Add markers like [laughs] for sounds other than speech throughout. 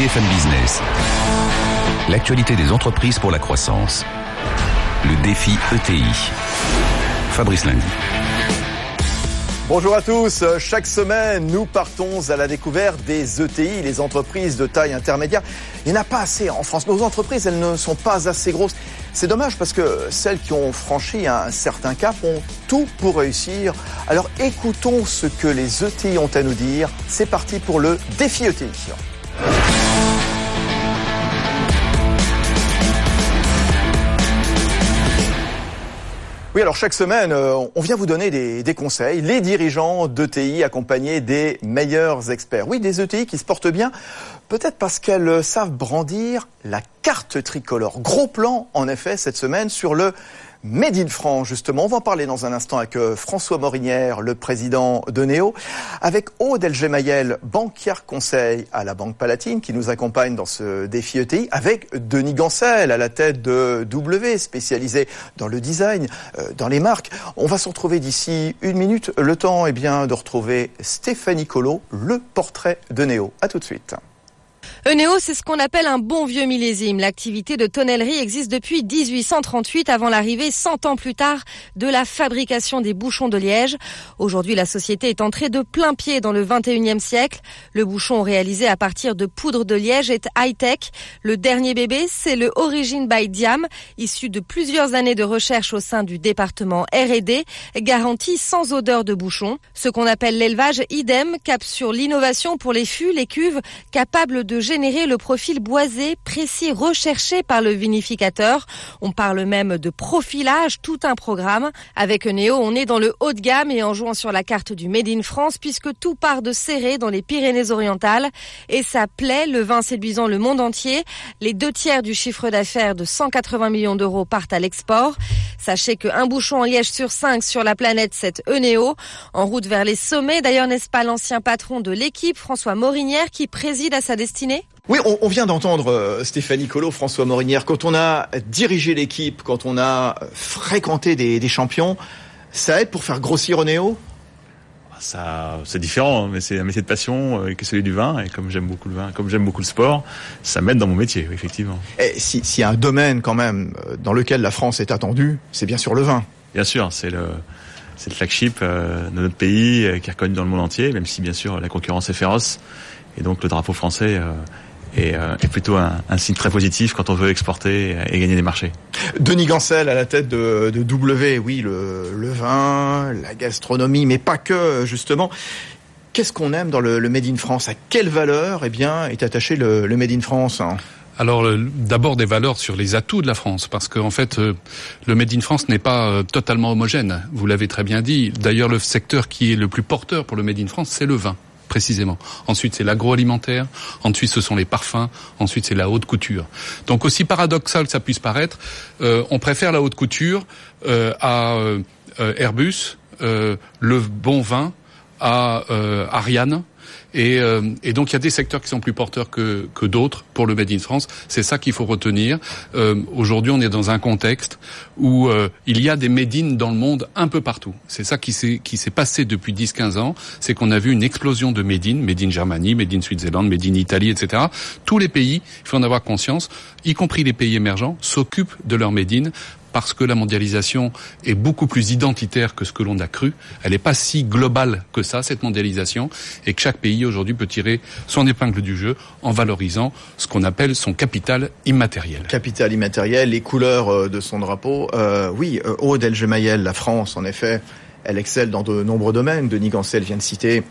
BFM Business. L'actualité des entreprises pour la croissance. Le défi ETI. Fabrice Lundi. Bonjour à tous. Chaque semaine, nous partons à la découverte des ETI, les entreprises de taille intermédiaire. Il n'y en a pas assez en France. Nos entreprises, elles ne sont pas assez grosses. C'est dommage parce que celles qui ont franchi un certain cap ont tout pour réussir. Alors écoutons ce que les ETI ont à nous dire. C'est parti pour le défi ETI. Oui, alors chaque semaine, euh, on vient vous donner des, conseils. Les dirigeants d'ETI accompagnés des meilleurs experts. Oui, des ETI qui se portent bien, peut-être parce qu'elles savent brandir la carte tricolore. Gros plan, en effet, cette semaine sur le Made in France, justement. On va en parler dans un instant avec euh, François Morinière, le président de Néo, avec Aude Elgemayel, banquière conseil à la Banque Palatine, qui nous accompagne dans ce défi ETI, avec Denis Gancel à la tête de W, spécialisé dans le design, euh, dans les marques. On va se retrouver d'ici une minute. Le temps est bien de retrouver Stéphanie Colo, le portrait de Néo. À tout de suite. Enéo, c'est ce qu'on appelle un bon vieux millésime. L'activité de tonnellerie existe depuis 1838 avant l'arrivée 100 ans plus tard de la fabrication des bouchons de liège. Aujourd'hui, la société est entrée de plein pied dans le 21e siècle. Le bouchon réalisé à partir de poudre de liège est high-tech. Le dernier bébé, c'est le Origin by Diam, issu de plusieurs années de recherche au sein du département R&D, garantie sans odeur de bouchon. Ce qu'on appelle l'élevage idem cap sur l'innovation pour les fûts, les cuves, capables de générer le profil boisé, précis, recherché par le vinificateur. On parle même de profilage, tout un programme. Avec Neo, on est dans le haut de gamme et en jouant sur la carte du Made in France, puisque tout part de serré dans les Pyrénées-Orientales. Et ça plaît, le vin séduisant le monde entier. Les deux tiers du chiffre d'affaires de 180 millions d'euros partent à l'export. Sachez qu'un bouchon en liège sur cinq sur la planète, c'est Enéo. En route vers les sommets, d'ailleurs, n'est-ce pas l'ancien patron de l'équipe, François Morinière, qui préside à sa destinée? Oui, on, vient d'entendre euh, Stéphanie Colo, François Morinière. Quand on a dirigé l'équipe, quand on a fréquenté des, champions, ça aide pour faire grossir Néo ça, c'est différent, mais c'est un métier de passion euh, que celui du vin. Et comme j'aime beaucoup le vin, comme j'aime beaucoup le sport, ça m'aide dans mon métier, effectivement. Et s'il y a un domaine quand même euh, dans lequel la France est attendue, c'est bien sûr le vin. Bien sûr, c'est le c'est le flagship de notre pays qui est reconnu dans le monde entier, même si bien sûr la concurrence est féroce. Et donc le drapeau français est, euh, est plutôt un, un, signe très positif quand on veut exporter et gagner des marchés. Denis Gancel à la tête de, de W, oui, le, le, vin, la gastronomie, mais pas que, justement. Qu'est-ce qu'on aime dans le, le, Made in France? À quelle valeur eh bien, est attaché le, le Made in France alors d'abord des valeurs sur les atouts de la France, parce qu'en en fait euh, le Made in France n'est pas euh, totalement homogène. Vous l'avez très bien dit. D'ailleurs le secteur qui est le plus porteur pour le Made in France, c'est le vin précisément. Ensuite, c'est l'agroalimentaire. Ensuite, ce sont les parfums. Ensuite, c'est la haute couture. Donc, aussi paradoxal que ça puisse paraître, euh, on préfère la haute couture euh, à euh, Airbus, le bon vin à Ariane euh, et, donc il y a des secteurs qui sont plus porteurs que, que d'autres pour le Made in France. C'est ça qu'il faut retenir. Euh, Aujourd'hui, on est dans un contexte où euh, il y a des Made in dans le monde un peu partout. C'est ça qui s'est passé depuis 10-15 ans. C'est qu'on a vu une explosion de Made in, Made in Germany, Made in Switzerland, Made in Italie, etc. Tous les pays, il faut en avoir conscience, y compris les pays émergents, s'occupent de leur Made in parce que la mondialisation est beaucoup plus identitaire que ce que l'on a cru. Elle n'est pas si globale que ça, cette mondialisation, et que chaque pays aujourd'hui peut tirer son épingle du jeu en valorisant ce qu'on appelle son capital immatériel. Capital immatériel, les couleurs euh, de son drapeau. Euh, oui, euh, Aude Elgemayel, la France, en effet, elle excelle dans de nombreux domaines. Denis Gancel vient de citer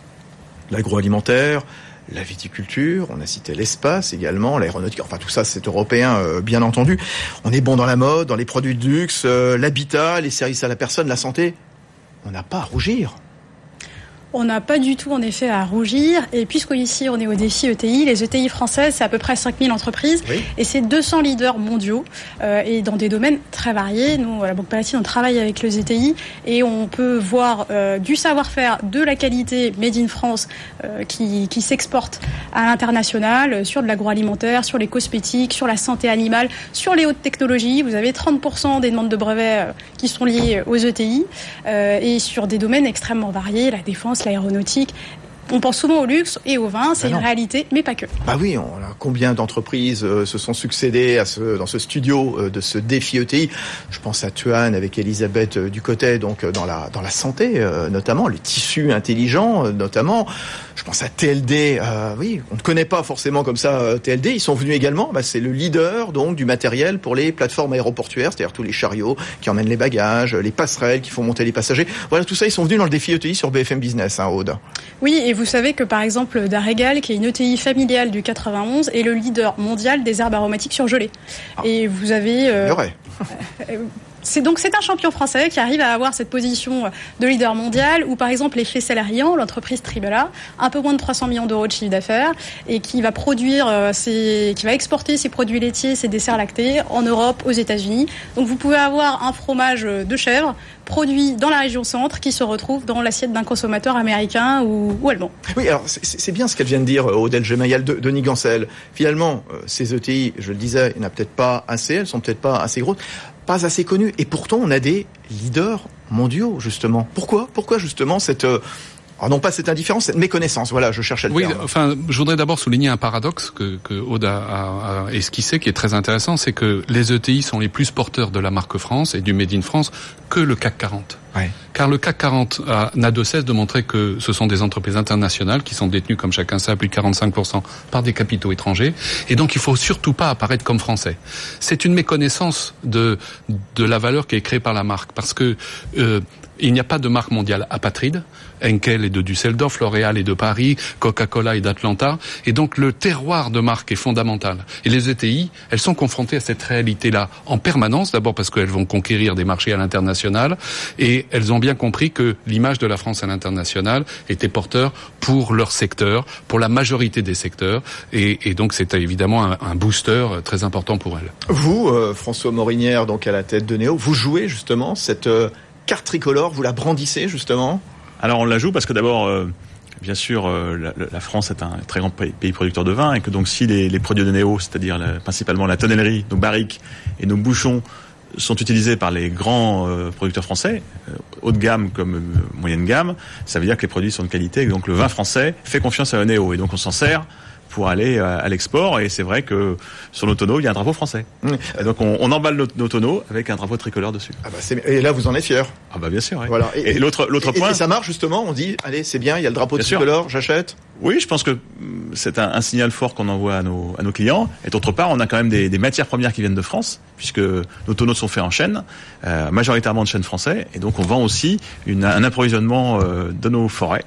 l'agroalimentaire, la viticulture, on a cité l'espace également, l'aéronautique, enfin tout ça c'est européen euh, bien entendu. On est bon dans la mode, dans les produits de luxe, euh, l'habitat, les services à la personne, la santé. On n'a pas à rougir. On n'a pas du tout en effet à rougir. Et puisqu'ici on est au défi ETI, les ETI françaises, c'est à peu près 5000 entreprises et c'est 200 leaders mondiaux euh, et dans des domaines très variés. Nous, à la Banque Palatine, on travaille avec les ETI et on peut voir euh, du savoir-faire, de la qualité made in France euh, qui, qui s'exporte à l'international sur de l'agroalimentaire, sur les cosmétiques, sur la santé animale, sur les hautes technologies. Vous avez 30% des demandes de brevets qui sont liées aux ETI et sur des domaines extrêmement variés, la défense l'aéronautique. On pense souvent au luxe et au vin, c'est Ben une réalité, mais pas que. Bah oui, on a combien d'entreprises euh, se sont succédées à ce, dans ce studio euh, de ce défi ETI Je pense à Tuan avec Elisabeth euh, Ducotet, donc dans la dans la santé euh, notamment, les tissus intelligents notamment. Je pense à TLD. oui, on ne connaît pas forcément comme ça TLD. Ils sont venus également. Bah, c'est le leader donc du matériel pour les plateformes aéroportuaires, c'est-à-dire tous les chariots qui emmènent les bagages, les passerelles qui font monter les passagers. Voilà, tout ça, ils sont venus dans le défi ETI sur BFM Business, hein, Aude. Oui, et vous savez que par exemple, Darégal, qui est une ETI familiale du 91, est le leader mondial des herbes aromatiques surgelées. Et vous avez... euh. [laughs] C'est donc c'est un champion français qui arrive à avoir cette position de leader mondial où par exemple les faits salariants, l'entreprise Tribala, un peu moins de 300 millions d'euros de chiffre d'affaires et qui va produire euh, qui va exporter ses produits laitiers, ses desserts lactés en Europe, aux États-Unis. Donc vous pouvez avoir un fromage de chèvre produit dans la région centre qui se retrouve dans l'assiette d'un consommateur américain ou, allemand. Oui, alors c'est- bien ce qu'elle vient de dire, euh, Odelle Gemayel, de, Denis Gancel. Finalement, euh, ces ETI, je le disais, il n'y en a peut-être pas assez, elles sont peut-être pas assez grosses, pas assez connues. Et pourtant, on a des leaders mondiaux, justement. Pourquoi? Pourquoi justement cette... euh, alors non pas cette indifférence, cette méconnaissance? Voilà, je cherchais le Oui, terme. enfin, je voudrais d'abord souligner un paradoxe que, que Aude a, a- a esquissé, qui est très intéressant, c'est que les ETI sont les plus porteurs de la marque France et du Made in France que le CAC 40. Ouais. Car le CAC 40 a- n'a de cesse de montrer que ce sont des entreprises internationales qui sont détenues, comme chacun sait, à plus de 45% par des capitaux étrangers. Et donc, il faut surtout pas apparaître comme français. C'est une méconnaissance de, de la valeur qui est créée par la marque. Parce que euh, il n'y a pas de marque mondiale apatride. Henkel est de Düsseldorf, L'Oréal est de Paris, Coca-Cola est d'Atlanta. Et donc le terroir de marque est fondamental. Et les ETI, elles sont confrontées à cette réalité-là en permanence, d'abord parce qu'elles vont conquérir des marchés à l'international, et elles ont bien compris que l'image de la France à l'international était porteur pour leur secteur, pour la majorité des secteurs, et, et donc c'était évidemment un, un booster très important pour elles. Vous, euh, François Morinière, donc à la tête de Néo, vous jouez justement cette euh, carte tricolore, vous la brandissez justement? Alors on la joue parce que d'abord, euh, bien sûr, euh, la, la France est un très grand pays, producteur de vin et que donc si les, les produits de Néo, c'est-à-dire principalement la tonnellerie, nos barriques et nos bouchons sont utilisés par les grands euh, producteurs français, euh, haut de gamme comme euh, moyenne gamme, ça veut dire que les produits sont de qualité et donc le vin français fait confiance à Néo et donc on s'en sert pour aller à l'export et c'est vrai que sur nos tonneaux il y a un drapeau français. Mmh. Donc on, on emballe nos, nos tonneaux avec un drapeau tricolore dessus. ah bah c'est- Et là, vous en êtes fier. Ah bah bien sûr. ouais. Voilà. Et, l'autre l'autre point. Et ça marche justement, on dit, allez, c'est bien, il y a le drapeau tricolore, j'achète. Oui, je pense que mm, c'est un, un signal fort qu'on envoie à nos, à nos clients. Et d'autre part, on a quand même des, des matières premières qui viennent de France, puisque nos tonneaux sont faits en chêne, euh, majoritairement de chêne français. Et donc, on vend aussi une, un approvisionnement euh, de nos forêts.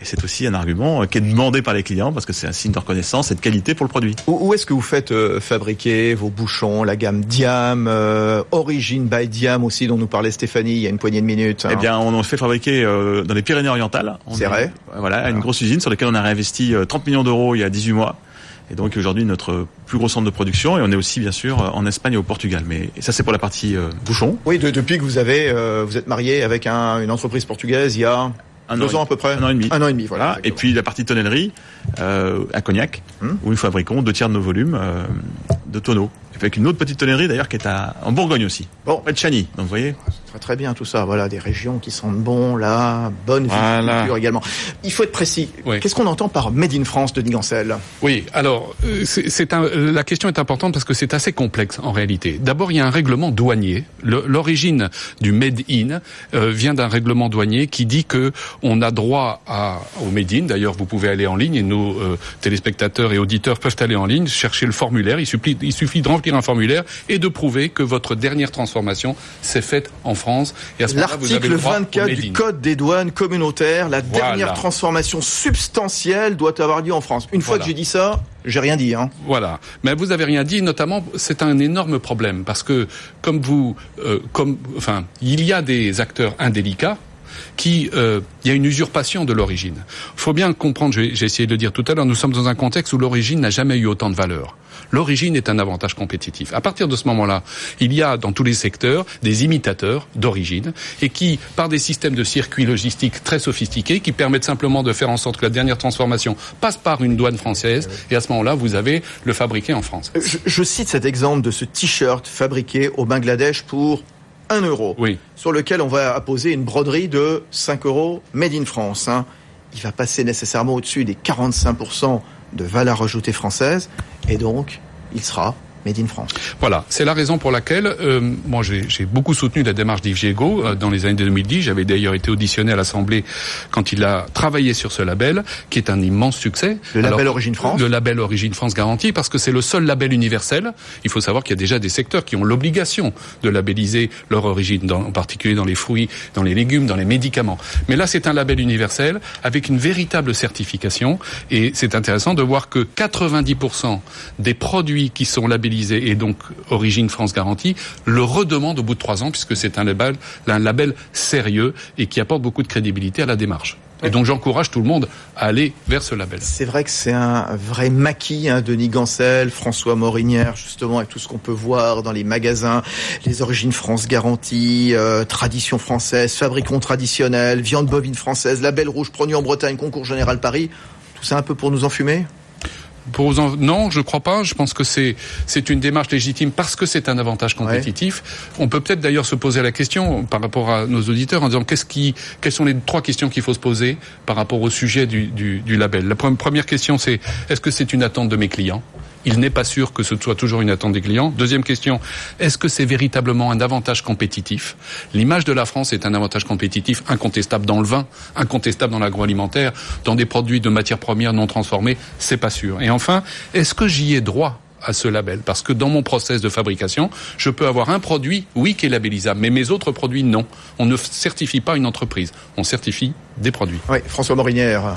Et c'est aussi un argument euh, qui est demandé par les clients, parce que c'est un signe de reconnaissance et de qualité pour le produit. Où, où est-ce que vous faites euh, fabriquer vos bouchons, la gamme Diam, euh, Origine by Diam aussi, dont nous parlait Stéphanie il y a une poignée de minutes hein. Eh bien, on en fait fabriquer euh, dans les Pyrénées-Orientales. C'est est- vrai. Voilà, une grosse usine sur laquelle on a réinvesti euh, 30 millions d'euros il y a 18 mois. Et donc aujourd'hui notre plus gros centre de production et on est aussi bien sûr en Espagne et au Portugal. Mais ça c'est pour la partie euh, bouchon. Oui, de- depuis que vous avez, euh, vous êtes marié avec un- une entreprise portugaise il y a Un deux an à peu près. un an et demi. Un an et demi, voilà. Voilà. Et puis la partie tonnellerie euh, à Cognac, Hum. où nous fabriquons deux tiers de nos volumes de tonneaux. Avec une autre petite tonnerie d'ailleurs qui est à, en Bourgogne aussi, Bon, près de Chagny. Donc vous voyez, très très bien tout ça. Voilà, des régions qui sentent bon, là, bonne Voilà. viticulture également. Il faut être précis. Oui. Qu'est-ce qu'on entend par Made in France de Gancel? Oui, alors euh, c'est c'est un, la question est importante parce que c'est assez complexe en réalité. D'abord, il y a un règlement douanier. Le- L'origine du made in euh, vient d'un règlement douanier qui dit que on a droit à, au made in. D'ailleurs, vous pouvez aller en ligne et nos euh, téléspectateurs et auditeurs peuvent aller en ligne chercher le formulaire. Il suffit, il suffit de remplir un formulaire et de prouver que votre dernière transformation s'est faite en France. Et à ce moment-là, vous avez L'article le droit au 24 made du. Code des douanes communautaires, la Voilà. dernière transformation substantielle doit avoir lieu en France. Une fois Voilà. que j'ai dit ça, j'ai rien dit. Hein. Voilà. Mais vous avez rien dit, notamment, c'est un énorme problème parce que, comme vous, euh, comme, enfin, il y a des acteurs indélicats qui, euh, il y a une usurpation de l'origine. Il faut bien comprendre, j'ai essayé de le dire tout à l'heure, nous sommes dans un contexte où l'origine n'a jamais eu autant de valeur. L'origine est un avantage compétitif. À partir de ce moment-là, il y a dans tous les secteurs des imitateurs d'origine et qui, par des systèmes de circuits logistiques très sophistiqués, qui permettent simplement de faire en sorte que la dernière transformation passe par une douane française et à ce moment-là, vous avez le fabriqué en France. Je, je cite cet exemple de ce t-shirt fabriqué au Bangladesh pour 1 euro, Oui. sur lequel on va apposer une broderie de 5 euros made in France. hein. il va passer nécessairement au-dessus des 45% de valeur ajoutée française, et donc il sera Made in France. Voilà, c'est la raison pour laquelle euh, moi j'ai beaucoup soutenu la démarche d'Yves Giego euh, dans les années 2010. J'avais d'ailleurs été auditionné à l'Assemblée quand il a travaillé sur ce label, qui est un immense succès. Le label Origine France. Le label Origine France garantie, parce que c'est le seul label universel. Il faut savoir qu'il y a déjà des secteurs qui ont l'obligation de labelliser leur origine, dans, en particulier dans les fruits, dans les légumes, dans les médicaments. Mais là, c'est un label universel avec une véritable certification, et c'est intéressant de voir que 90% des produits qui sont labellisés et donc Origine France Garantie le redemande au bout de trois ans puisque c'est un label, un label sérieux et qui apporte beaucoup de crédibilité à la démarche. Et donc j'encourage tout le monde à aller vers ce label. C'est vrai que c'est un vrai maquis, hein, Denis Gancel, François Morinière, justement, avec tout ce qu'on peut voir dans les magasins, les origines France garantie, euh, tradition française, fabricants traditionnels, viande bovine française, label rouge produit en Bretagne, concours général Paris. Tout ça un peu pour nous enfumer? Pour non, je crois pas. Je pense que c'est c'est une démarche légitime parce que c'est un avantage compétitif. On peut peut-être d'ailleurs se poser la question par rapport à nos auditeurs en disant qu'est-ce qui, quelles sont les trois questions qu'il faut se poser par rapport au sujet du, du, du label? La première question, c'est est-ce que c'est une attente de mes clients? Il n'est pas sûr que ce soit toujours une attente des clients. Deuxième question, est-ce que c'est véritablement un avantage compétitif? L'image de la France est un avantage compétitif incontestable dans le vin, incontestable dans l'agroalimentaire, dans des produits de matières premières non transformées, c'est pas sûr. Et enfin, est-ce que j'y ai droit à ce label? Parce que dans mon process de fabrication, je peux avoir un produit, oui, qui est labellisable, mais mes autres produits, non. On ne certifie pas une entreprise, on certifie des produits. François Morinière,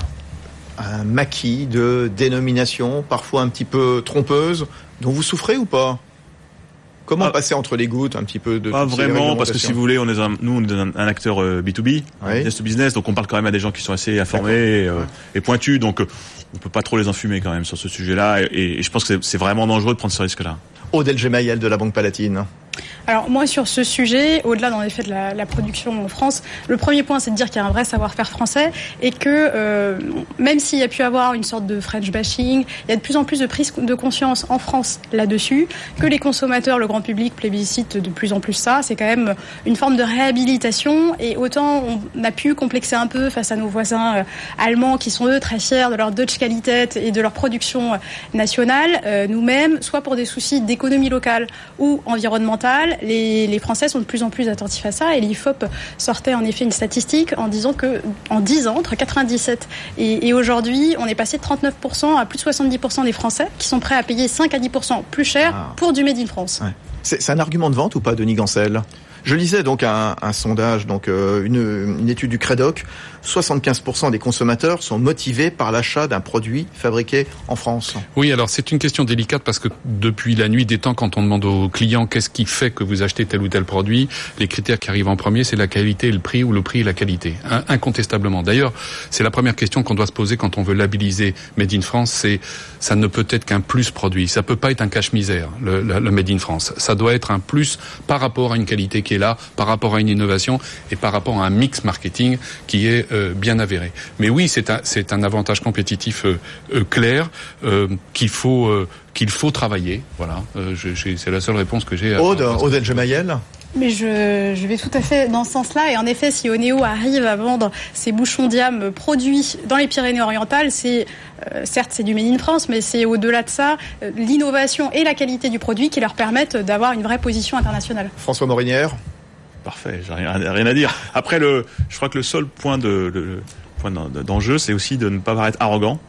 un maquis de dénomination, parfois un petit peu trompeuse, dont vous souffrez ou pas? Comment ah. passer entre les gouttes un petit peu de Pas vraiment, parce que si vous voulez, on est un, nous on est un, acteur B2B, euh, business to business, donc on parle quand même à des gens qui sont assez informés euh, et pointus, donc euh, on peut pas trop les enfumer quand même sur ce sujet-là, et, je pense que c'est vraiment dangereux de prendre ce risque-là. Odel Gemayel de la Banque Palatine. Alors moi sur ce sujet, au-delà dans effet de la, production en France, le premier point c'est de dire qu'il y a un vrai savoir-faire français et que euh, même s'il y a pu avoir une sorte de French bashing, il y a de plus en plus de prise de conscience en France là-dessus, que les consommateurs, le grand public plébiscite de plus en plus ça. C'est quand même une forme de réhabilitation et autant on a pu complexer un peu face à nos voisins euh, allemands qui sont eux très fiers de leur Dutch Qualität et de leur production euh, nationale, nous-mêmes, soit pour des soucis d'économie locale ou environnementale, les, Français sont de plus en plus attentifs à ça. Et l'IFOP sortait en effet une statistique en disant que en 10 ans, entre 97 et, aujourd'hui, on est passé de 39% à plus de 70% des Français qui sont prêts à payer 5 à 10% plus cher ah. pour du Made in France. C'est un argument de vente ou pas, Denis Gancel? Je lisais donc un, sondage, donc euh, une, une, étude du Credoc. 75% des consommateurs sont motivés par l'achat d'un produit fabriqué en France. Oui, alors c'est une question délicate parce que depuis la nuit des temps, quand on demande aux clients qu'est-ce qui fait que vous achetez tel ou tel produit, les critères qui arrivent en premier, c'est la qualité et le prix ou le prix et la qualité, incontestablement. D'ailleurs, c'est la première question qu'on doit se poser quand on veut labelliser Made in France, c'est ça ne peut être qu'un plus produit, ça peut pas être un cache-misère, le, le Made in France. Ça doit être un plus par rapport à une qualité qui est là, par rapport à une innovation et par rapport à un mix marketing qui est euh, bien avéré. Mais oui, c'est un, avantage compétitif euh, euh, clair qu'il faut qu'il faut travailler. Voilà, c'est la seule réponse que j'ai. Aude, Aude Gemayel mais je, je, vais tout à fait dans ce sens-là. Et en effet, si Oneo arrive à vendre ses bouchons diam produits dans les Pyrénées-Orientales, c'est certes c'est du Made in France, mais c'est au-delà de ça l'innovation et la qualité du produit qui leur permettent d'avoir une vraie position internationale. François Morinière Parfait, j'ai rien, à dire. Après, le, je crois que le seul point de, le, point d'enjeu, c'est aussi de ne pas paraître arrogant.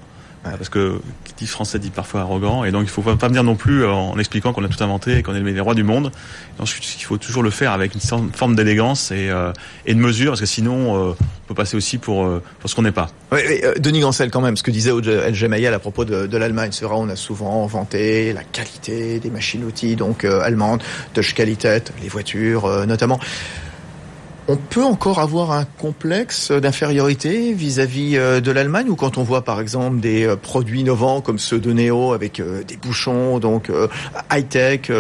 Parce que qui dit français dit parfois arrogant, et donc il faut pas venir non plus en expliquant qu'on a tout inventé et qu'on est les rois du monde. Donc il faut toujours le faire avec une forme d'élégance et, euh, et de mesure, parce que sinon euh, on peut passer aussi pour, euh, ce qu'on n'est pas. Oui, Denis Gancel quand même, ce que disait El Mayel à propos de, l'Allemagne, c'est on a souvent vanté la qualité des machines-outils donc allemandes, de Qualität, les voitures notamment. On peut encore avoir un complexe d'infériorité vis-à-vis euh, de l'Allemagne ou quand on voit par exemple des euh, produits innovants comme ceux de Neo avec euh, des bouchons donc high-tech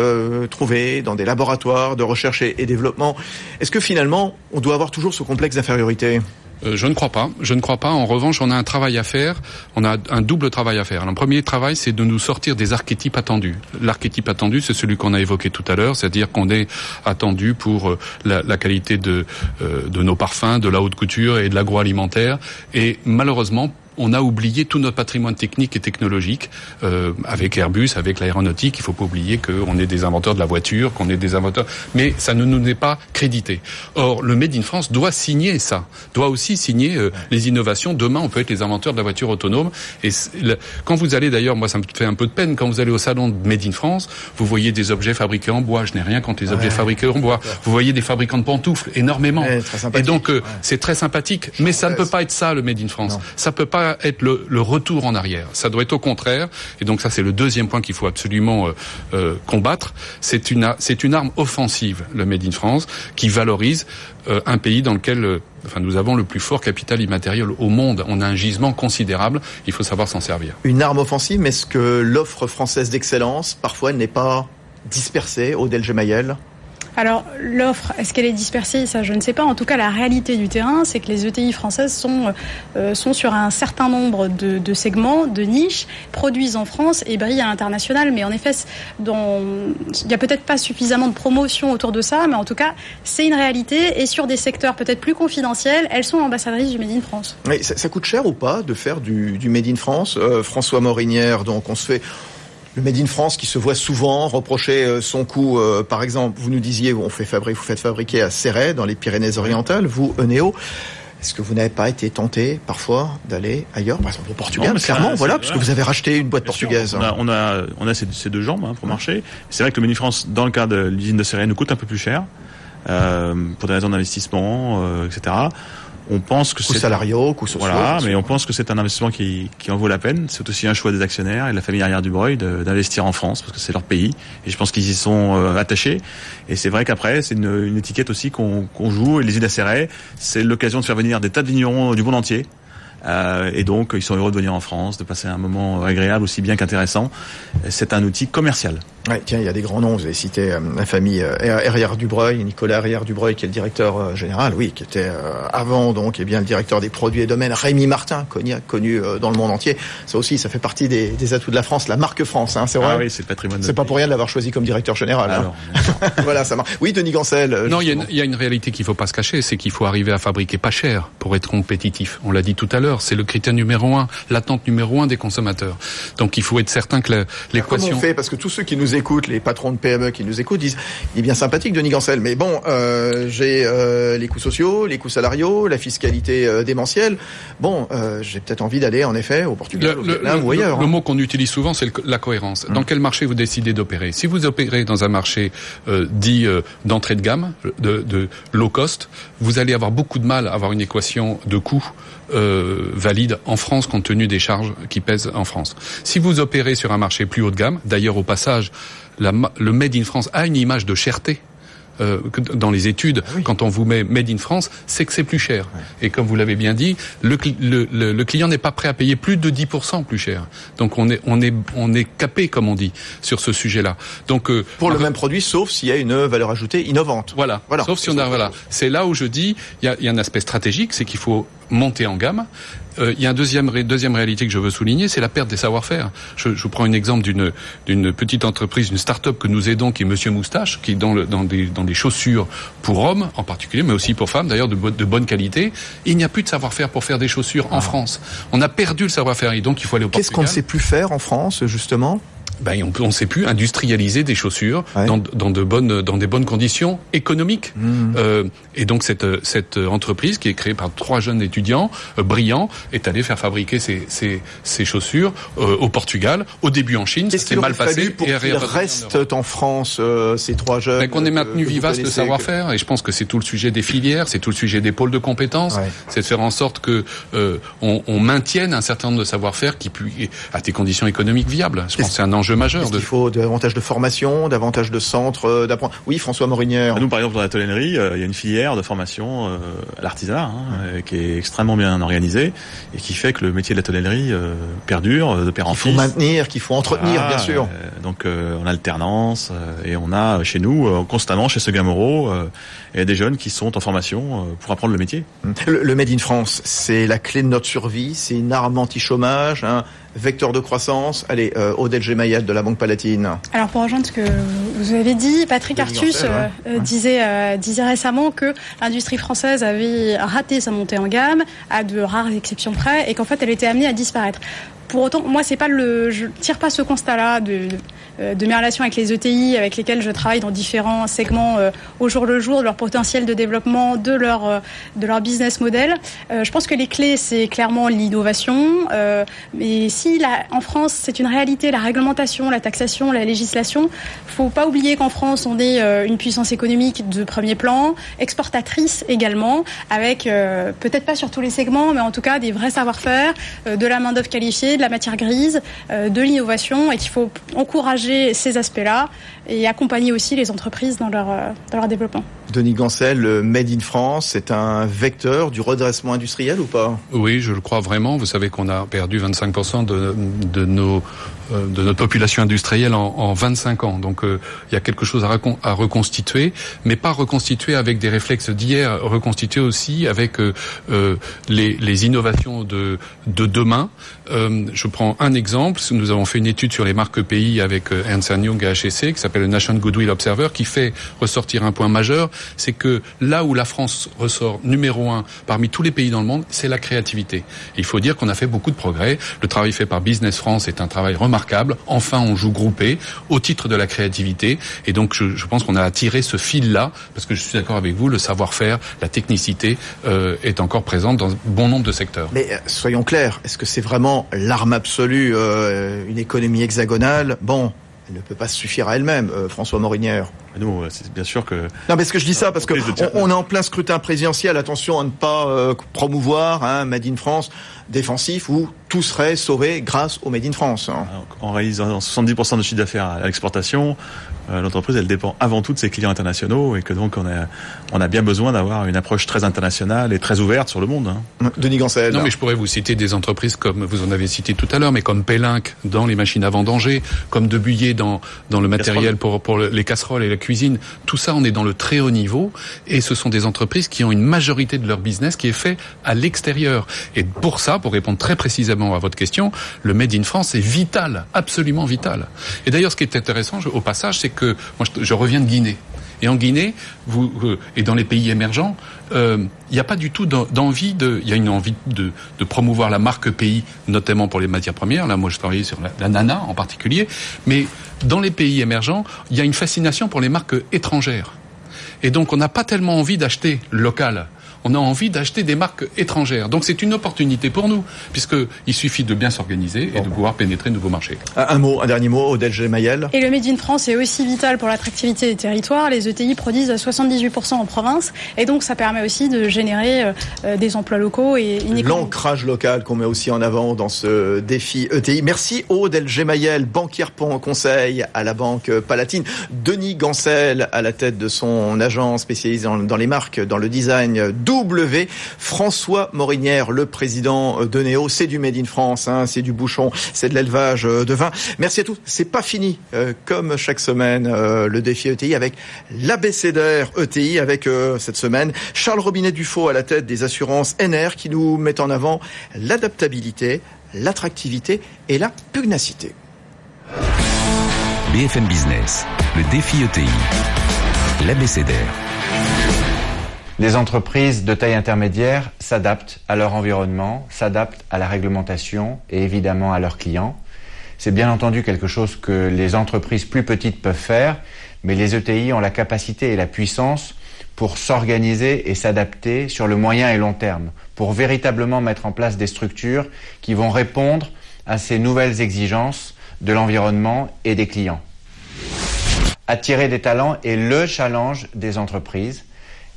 trouvés dans des laboratoires de recherche et développement, est-ce que finalement on doit avoir toujours ce complexe d'infériorité? Euh, je ne crois pas. Je ne crois pas. En revanche, on a un travail à faire. On a un double travail à faire. Le premier travail, c'est de nous sortir des archétypes attendus. L'archétype attendu, c'est celui qu'on a évoqué tout à l'heure, c'est-à-dire qu'on est attendu pour euh, la, qualité de, euh, de nos parfums, de la haute couture et de l'agroalimentaire. Et malheureusement, on a oublié tout notre patrimoine technique et technologique euh, avec Airbus, avec l'aéronautique. Il faut pas oublier qu'on est des inventeurs de la voiture, qu'on est des inventeurs, mais ça ne nous est pas crédité. Or, le Made in France doit signer ça, doit aussi signer euh, les innovations. Demain, on peut être les inventeurs de la voiture autonome. Et quand vous allez d'ailleurs, moi, ça me fait un peu de peine quand vous allez au salon de Made in France, vous voyez des objets fabriqués en bois. Je n'ai rien contre les objets fabriqués en bois. Vous voyez des fabricants de pantoufles énormément. et donc, euh, c'est très sympathique, mais ça ne peut pas être ça le Made in France. Non. Ça peut pas être le, retour en arrière. Ça doit être au contraire. Et donc ça, c'est le deuxième point qu'il faut absolument euh, euh, combattre. C'est une, c'est une arme offensive, le Made in France, qui valorise euh, un pays dans lequel enfin, nous avons le plus fort capital immatériel au monde. On a un gisement considérable. Il faut savoir s'en servir. Une arme offensive, mais est-ce que l'offre française d'excellence, parfois, n'est pas dispersée au Delge Mayel alors l'offre, est-ce qu'elle est dispersée? Ça, je ne sais pas. En tout cas, la réalité du terrain, c'est que les ETI françaises sont euh, sont sur un certain nombre de, segments, de niches, produisent en France et brillent à l'international. Mais en effet, il n'y a peut-être pas suffisamment de promotion autour de ça, mais en tout cas, c'est une réalité. Et sur des secteurs peut-être plus confidentiels, elles sont ambassadrices du Made in France. Mais ça, coûte cher ou pas de faire du, du Made in France? Euh, François Morinière, donc on se fait le Made in France qui se voit souvent reprocher euh, son coût. Euh, par exemple, vous nous disiez, on fait fabriquer, vous faites fabriquer à Serret, dans les Pyrénées-Orientales, vous, Eneo. Est-ce que vous n'avez pas été tenté parfois d'aller ailleurs, par exemple au Portugal, non, clairement, voilà, parce que vous avez racheté une boîte portugaise. On a, on a, on a ces, ces, deux jambes hein, pour marcher. C'est vrai que le Made in France, dans le cas de l'usine de Serret, nous coûte un peu plus cher euh, pour des raisons d'investissement, euh, etc on pense que salariaux, coûts sociaux. Voilà, mais on pense que c'est un investissement qui, qui en vaut la peine. C'est aussi un choix des actionnaires et de la famille arrière du Breuil d'investir en France parce que c'est leur pays et je pense qu'ils y sont euh, attachés. Et c'est vrai qu'après c'est une, une, étiquette aussi qu'on qu joue et les îles Acérées, c'est l'occasion de faire venir des tas de vignerons du monde entier euh, et donc, ils sont heureux de venir en France, de passer un moment agréable aussi bien qu'intéressant. C'est un outil commercial. Ouais, tiens, il y a des grands noms. Vous avez cité euh, la famille euh, Herrière Dubreuil, Nicolas Herrière Dubreuil, qui est le directeur euh, général, oui, qui était euh, avant donc, et eh bien le directeur des produits et domaines. Rémi Martin, connu, connu euh, dans le monde entier. Ça aussi, ça fait partie des, des atouts de la France, la marque France, hein, c'est vrai. Ah oui, c'est le patrimoine. C'est pas pour rien de l'avoir choisi comme directeur général. Alors, [laughs] hein. voilà, ça marche. Oui, Denis Gancel. Non, il y, y, a une réalité qu'il faut pas se cacher, c'est qu'il faut arriver à fabriquer pas cher pour être compétitif. On l'a dit tout à l'heure, c'est le critère numéro un, l'attente numéro un des consommateurs. Donc il faut être certain que l'équation. Comment on fait? Parce que tous ceux qui nous écoutent, les patrons de PME qui nous écoutent disent il est bien sympathique Denis Gancel, mais bon, euh, j'ai euh, les coûts sociaux, les coûts salariaux, la fiscalité euh, démentielle. Bon, euh, j'ai peut-être envie d'aller en effet au Portugal, le, au Vietnam ou ailleurs. Le, hein. mot qu'on utilise souvent, c'est la cohérence. Hum. Dans quel marché vous décidez d'opérer? Si vous opérez dans un marché euh, dit d'entrée de gamme, de, de, low cost, vous allez avoir beaucoup de mal à avoir une équation de coûts valide en France compte tenu des charges qui pèsent en France. Si vous opérez sur un marché plus haut de gamme, d'ailleurs au passage, la, le Made in France a une image de cherté. Euh, dans les études, ah oui. quand on vous met Made in France, c'est que c'est plus cher. Et comme vous l'avez bien dit, le, le, le, le client n'est pas prêt à payer plus de 10% plus cher. Donc on est, on est, on est capé, comme on dit, sur ce sujet-là. Donc euh, pour le même produit, sauf s'il y a une valeur ajoutée innovante. Voilà. voilà. Sauf si on a, voilà. C'est là où je dis, il y a, y a un aspect stratégique, c'est qu'il faut monter en gamme. Euh, il y a une deuxième, deuxième réalité que je veux souligner, c'est la perte des savoir-faire. Je, je, vous prends un exemple d'une, d'une petite entreprise, une start-up que nous aidons, qui est Monsieur Moustache, qui est dans, le, dans, des, dans des chaussures pour hommes en particulier, mais aussi pour femmes, d'ailleurs de, de bonne qualité. Et il n'y a plus de savoir-faire pour faire des chaussures ah. en France. On a perdu le savoir-faire et donc il faut aller au Qu'est-ce qu'on ne sait plus faire en France, justement? Ben, on ne sait plus industrialiser des chaussures ouais. dans, dans, de bonnes, dans des bonnes conditions économiques. Mmh. Euh, et donc cette, cette entreprise qui est créée par trois jeunes étudiants euh, brillants est allée faire fabriquer ces, ces, ces chaussures euh, au Portugal, au début en Chine, ça s'est mal passé. Pour et qu'ils restent en, en, France, euh, ces trois jeunes. Ben, qu'on ait maintenu vivace le savoir-faire, que... et je pense que c'est tout le sujet des filières, c'est tout le sujet des pôles de compétences, ouais. c'est de faire en sorte que on, on, maintienne un certain nombre de savoir-faire qui à des conditions économiques viables. Je pense que c'est un enjeu enjeu majeur. Est-ce qu'il faut davantage de formation, davantage de centres d'apprentissage Oui, François Morinière. Nous, par exemple, dans la tonnellerie, il y a une filière de formation à l'artisanat hein, qui est extrêmement bien organisée et qui fait que le métier de la tonnellerie perdure de père en fils. Qu'il faut maintenir, qu'il faut entretenir, bien sûr. donc en alternance et on a chez nous constamment chez Seguin Moreau et des jeunes qui sont en formation pour apprendre le métier. Le, le Made in France, c'est la clé de notre survie, c'est une arme anti-chômage, un vecteur de croissance. Allez, euh, Odette Gemayel de la Banque Palatine. Alors pour rejoindre ce que vous avez dit, Patrick Artus euh, euh, disait, euh, disait récemment que l'industrie française avait raté sa montée en gamme, à de rares exceptions près, et qu'en fait elle était amenée à disparaître. Pour autant, moi, c'est pas le, je tire pas ce constat-là de, de, mes relations avec les ETI, avec lesquels je travaille dans différents segments au jour le jour, de leur potentiel de développement, de leur, de leur business model. je pense que les clés, c'est clairement l'innovation. mais si en France, c'est une réalité, la réglementation, la taxation, la législation, faut pas oublier qu'en France, on est une puissance économique de premier plan, exportatrice également, avec peut-être pas sur tous les segments, mais en tout cas des vrais savoir-faire, de la main-d'œuvre qualifiée de la matière grise, euh, de l'innovation et qu'il faut encourager ces aspects-là et accompagner aussi les entreprises dans leur, euh, dans leur développement. Denis Gancel, le Made in France, c'est un vecteur du redressement industriel ou pas? Oui, je le crois vraiment. Vous savez qu'on a perdu 25% de, de nos de notre population industrielle en, en 25 ans. Donc il y a quelque chose à, reconstituer, mais pas reconstituer avec des réflexes d'hier, reconstituer aussi avec euh, les, les, innovations de, de demain. Euh, je prends un exemple. Nous avons fait une étude sur les marques pays avec Ernst Young et HEC qui s'appelle le National Goodwill Observer, qui fait ressortir un point majeur, c'est que là où la France ressort numéro un parmi tous les pays dans le monde, c'est la créativité. il faut dire qu'on a fait beaucoup de progrès. Le travail fait par Business France est un travail remarquable. Enfin, on joue groupé au titre de la créativité. Et donc, je, je pense qu'on a tiré ce fil-là, parce que je suis d'accord avec vous, le savoir-faire, la technicité euh, est encore présente dans bon nombre de secteurs. Mais euh, soyons clairs, est-ce que c'est vraiment l'arme absolue, euh, une économie hexagonale? Bon, elle ne peut pas suffire à elle-même, euh, François Morinière. Nous, c'est bien sûr que. Non, mais ce que je dis ça parce que on, est en plein scrutin présidentiel. Attention à ne pas euh, promouvoir un hein, Made in France défensif où tout serait sauvé grâce au Made in France. Hein. En réalisant 70% de chiffre d'affaires à l'exportation, euh, l'entreprise elle dépend avant tout de ses clients internationaux et que donc on a on a bien besoin d'avoir une approche très internationale et très ouverte sur le monde. Hein. Denis Gancel. Non mais je pourrais vous citer des entreprises comme vous en avez cité tout à l'heure, mais comme Pélinck dans les machines à vendanger, comme Debuyer dans dans le matériel pour pour les casseroles et la cuisine. Tout ça, on est dans le très haut niveau et ce sont des entreprises qui ont une majorité de leur business qui est fait à l'extérieur. Et pour ça, pour répondre très précisément à votre question, le Made in France est vital, absolument vital. Et d'ailleurs, ce qui est intéressant au passage, c'est que moi, je, reviens de Guinée. Et en Guinée, euh, et dans les pays émergents, il euh, n'y a pas du tout d'envie de, il y a une envie de, promouvoir la marque pays, notamment pour les matières premières. Là, moi, je travaillais sur la, la nana en particulier, mais dans les pays émergents, il y a une fascination pour les marques étrangères. Et donc, on n'a pas tellement envie d'acheter local on a envie d'acheter des marques étrangères. Donc c'est une opportunité pour nous, puisqu'il suffit de bien s'organiser et de pouvoir pénétrer de nouveaux marchés. Un mot, un dernier mot, Odel Mayel. Et le Made in France est aussi vital pour l'attractivité des territoires. Les ETI produisent à 78% en province, et donc ça permet aussi de générer euh, des emplois locaux et une L'ancrage local qu'on met aussi en avant dans ce défi ETI. Merci Odel Mayel, banquière conseil à la Banque Palatine. Denis Gancel à la tête de son agence spécialisée dans les marques, dans le design W. François Morinière, le président de Néo, c'est du Made in France, hein, c'est du bouchon, c'est de l'élevage euh, de vin. Merci à tous. C'est pas fini. Euh, comme chaque semaine, euh, le défi ETI avec l'abécédaire ETI avec cette semaine Charles Robinet Dufaux à la tête des assurances NR qui nous met en avant l'adaptabilité, l'attractivité et la pugnacité. BFM Business, le défi ETI, l'abécédaire. Les entreprises de taille intermédiaire s'adaptent à leur environnement, s'adaptent à la réglementation et évidemment à leurs clients. C'est bien entendu quelque chose que les entreprises plus petites peuvent faire, mais les ETI ont la capacité et la puissance pour s'organiser et s'adapter sur le moyen et long terme, pour véritablement mettre en place des structures qui vont répondre à ces nouvelles exigences de l'environnement et des clients. Attirer des talents est le challenge des entreprises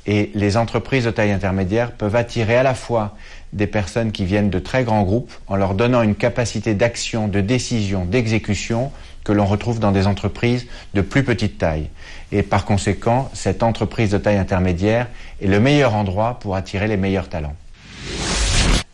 Et les entreprises de taille intermédiaire peuvent attirer à la fois des personnes qui viennent de très grands groupes en leur donnant une capacité d'action, de décision, d'exécution que l'on retrouve dans des entreprises de plus petite taille. Et par conséquent, cette entreprise de taille intermédiaire est le meilleur endroit pour attirer les meilleurs talents.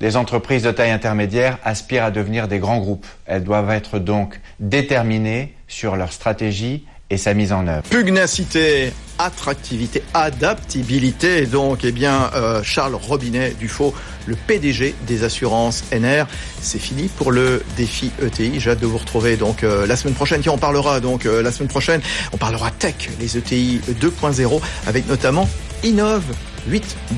Les entreprises de taille intermédiaire aspirent à devenir des grands groupes. Elles doivent être donc déterminées sur leur stratégie et sa mise en œuvre. Pugnacité, attractivité, adaptabilité. Donc, eh bien, euh, Charles Robinet Dufaux, le PDG des assurances NR, c'est fini pour le défi ETI. J'ai hâte de vous retrouver donc euh, la semaine prochaine. Tiens, on parlera donc euh, la semaine prochaine, on parlera tech, les ETI 2.0, avec notamment Innove 8. Bonne